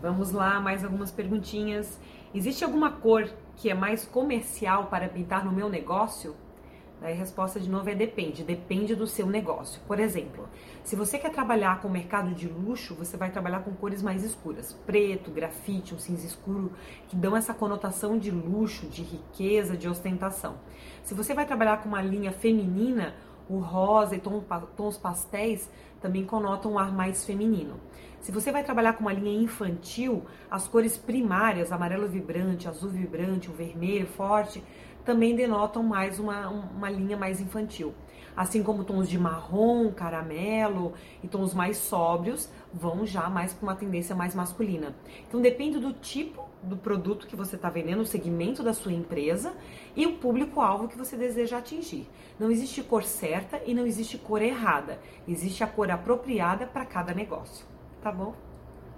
Vamos lá, mais algumas perguntinhas. Existe alguma cor que é mais comercial para pintar no meu negócio? Daí a resposta de novo é depende, depende do seu negócio. Por exemplo, se você quer trabalhar com o mercado de luxo, você vai trabalhar com cores mais escuras, preto, grafite, um cinza escuro, que dão essa conotação de luxo, de riqueza, de ostentação. Se você vai trabalhar com uma linha feminina, o rosa e tons pastéis também conotam um ar mais feminino. Se você vai trabalhar com uma linha infantil, as cores primárias, amarelo vibrante, azul vibrante, o vermelho forte, também denotam mais uma, uma linha mais infantil. Assim como tons de marrom, caramelo e tons mais sóbrios vão já mais para uma tendência mais masculina. Então depende do tipo do produto que você está vendendo, o segmento da sua empresa e o público-alvo que você deseja atingir. Não existe cor certa e não existe cor errada. Existe a cor apropriada para cada negócio. Tá bom?